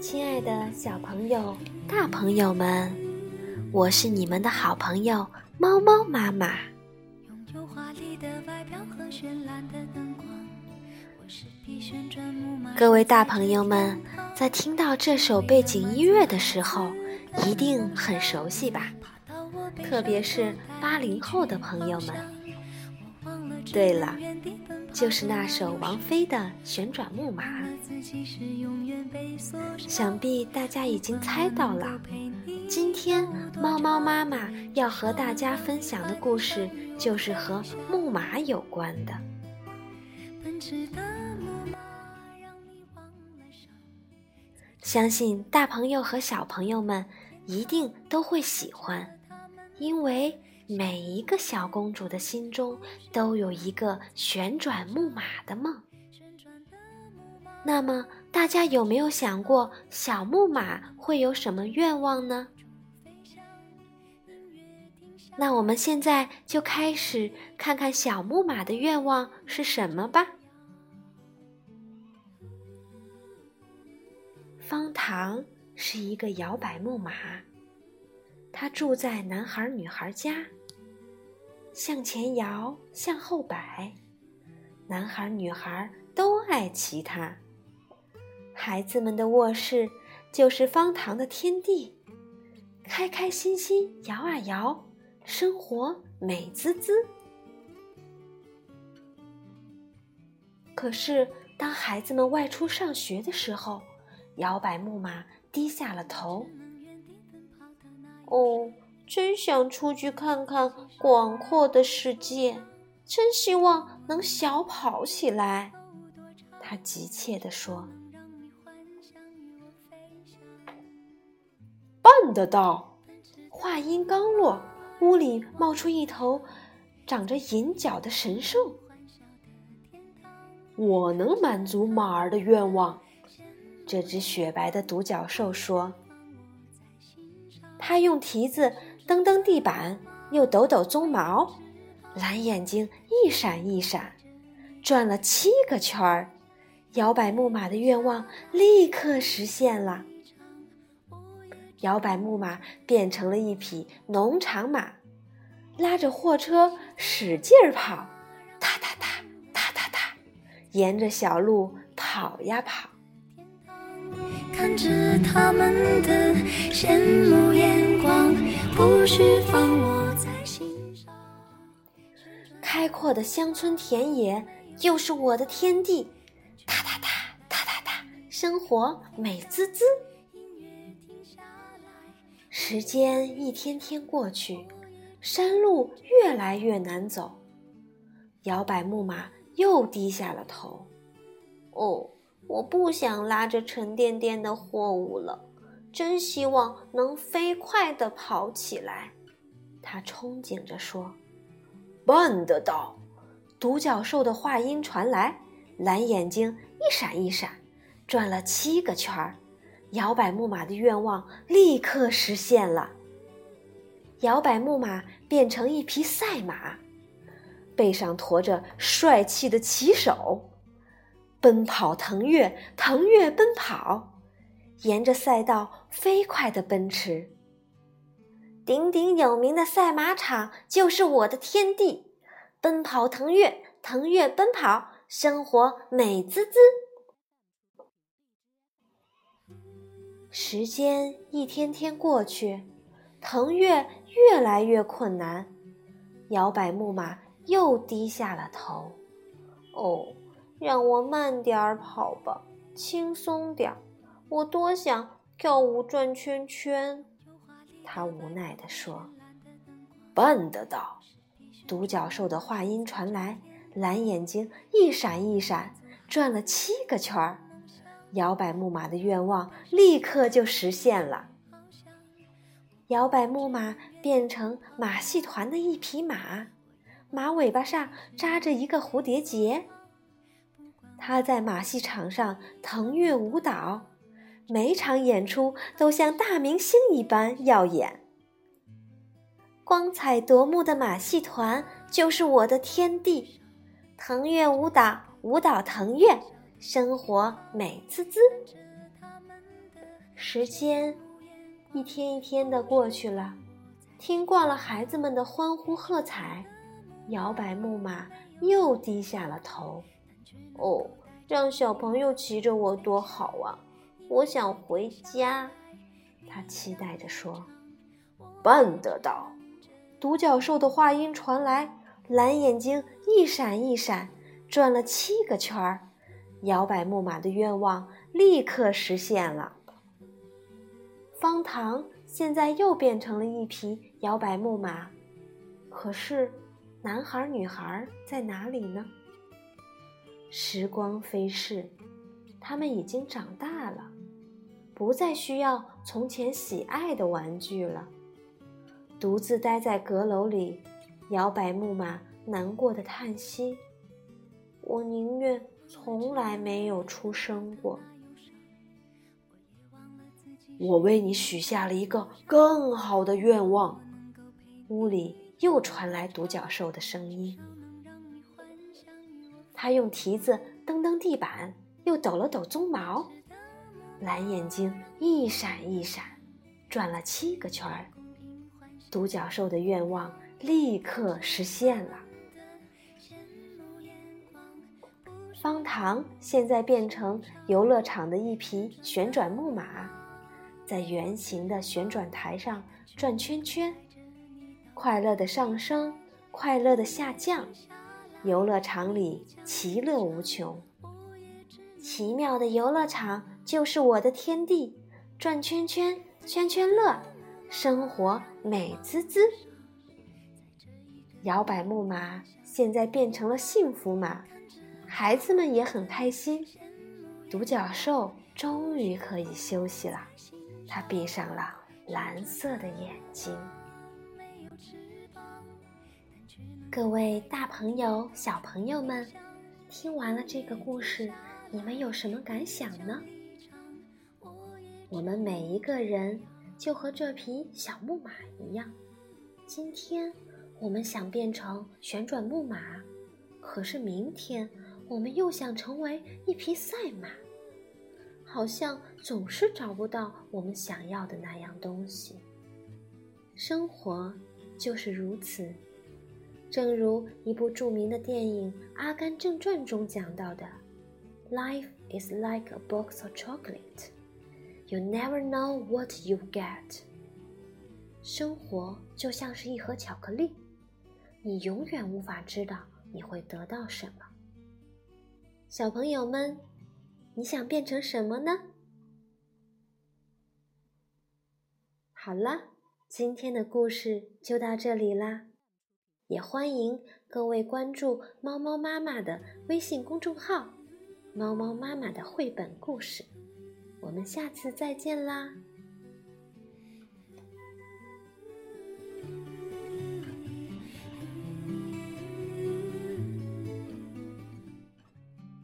亲爱的小朋友、大朋友们，我是你们的好朋友猫猫妈妈。各位大朋友们，在听到这首背景音乐的时候，一定很熟悉吧？特别是八零后的朋友们。对了，就是那首王菲的《旋转木马》。想必大家已经猜到了，今天猫猫妈妈要和大家分享的故事，就是和木马有关的。相信大朋友和小朋友们一定都会喜欢，因为每一个小公主的心中都有一个旋转木马的梦。那么，大家有没有想过，小木马会有什么愿望呢？那我们现在就开始看看小木马的愿望是什么吧。方糖是一个摇摆木马，它住在男孩女孩家。向前摇，向后摆，男孩女孩都爱骑它。孩子们的卧室就是方糖的天地，开开心心摇啊摇，生活美滋滋。可是，当孩子们外出上学的时候，摇摆木马低下了头。哦，真想出去看看广阔的世界，真希望能小跑起来。他急切地说：“办得到！”话音刚落，屋里冒出一头长着银角的神兽。我能满足马儿的愿望。这只雪白的独角兽说：“它用蹄子蹬蹬地板，又抖抖鬃毛，蓝眼睛一闪一闪，转了七个圈儿。摇摆木马的愿望立刻实现了。摇摆木马变成了一匹农场马，拉着货车使劲儿跑，哒哒哒哒哒哒，沿着小路跑呀跑。”看着他们的羡慕眼光，不需放我在心上。开阔的乡村田野就是我的天地，哒哒哒哒哒哒，生活美滋滋。时间一天天过去，山路越来越难走，摇摆木马又低下了头。哦。我不想拉着沉甸甸的货物了，真希望能飞快地跑起来。他憧憬着说：“办得到！”独角兽的话音传来，蓝眼睛一闪一闪，转了七个圈儿。摇摆木马的愿望立刻实现了。摇摆木马变成一匹赛马，背上驮着帅气的骑手。奔跑腾跃，腾跃奔跑，沿着赛道飞快地奔驰。鼎鼎有名的赛马场就是我的天地，奔跑腾跃，腾跃奔跑，生活美滋滋。时间一天天过去，腾跃越来越困难，摇摆木马又低下了头。哦。让我慢点儿跑吧，轻松点儿。我多想跳舞转圈圈。他无奈地说：“办得到。”独角兽的话音传来，蓝眼睛一闪一闪，转了七个圈儿。摇摆木马的愿望立刻就实现了。摇摆木马变成马戏团的一匹马，马尾巴上扎着一个蝴蝶结。他在马戏场上腾跃舞蹈，每场演出都像大明星一般耀眼。光彩夺目的马戏团就是我的天地。腾跃舞蹈，舞蹈腾跃，生活美滋滋。时间一天一天的过去了，听惯了孩子们的欢呼喝彩，摇摆木马又低下了头。哦，让小朋友骑着我多好啊！我想回家。他期待着说：“办得到！”独角兽的话音传来，蓝眼睛一闪一闪，转了七个圈儿，摇摆木马的愿望立刻实现了。方糖现在又变成了一匹摇摆木马，可是，男孩女孩在哪里呢？时光飞逝，他们已经长大了。不再需要从前喜爱的玩具了。独自待在阁楼里，摇摆木马，难过的叹息：“我宁愿从来没有出生过。”我为你许下了一个更好的愿望。屋里又传来独角兽的声音。他用蹄子蹬蹬地板，又抖了抖鬃毛。蓝眼睛一闪一闪，转了七个圈儿。独角兽的愿望立刻实现了。方糖现在变成游乐场的一匹旋转木马，在圆形的旋转台上转圈圈，快乐的上升，快乐的下降，游乐场里其乐无穷。奇妙的游乐场。就是我的天地，转圈圈，圈圈乐，生活美滋滋。摇摆木马现在变成了幸福马，孩子们也很开心。独角兽终于可以休息了，它闭上了蓝色的眼睛。各位大朋友、小朋友们，听完了这个故事，你们有什么感想呢？我们每一个人就和这匹小木马一样，今天我们想变成旋转木马，可是明天我们又想成为一匹赛马，好像总是找不到我们想要的那样东西。生活就是如此，正如一部著名的电影《阿甘正传》中讲到的：“Life is like a box of chocolate。” You never know what you get。生活就像是一盒巧克力，你永远无法知道你会得到什么。小朋友们，你想变成什么呢？好了，今天的故事就到这里啦，也欢迎各位关注猫猫妈妈的微信公众号“猫猫妈妈的绘本故事”。我们下次再见啦！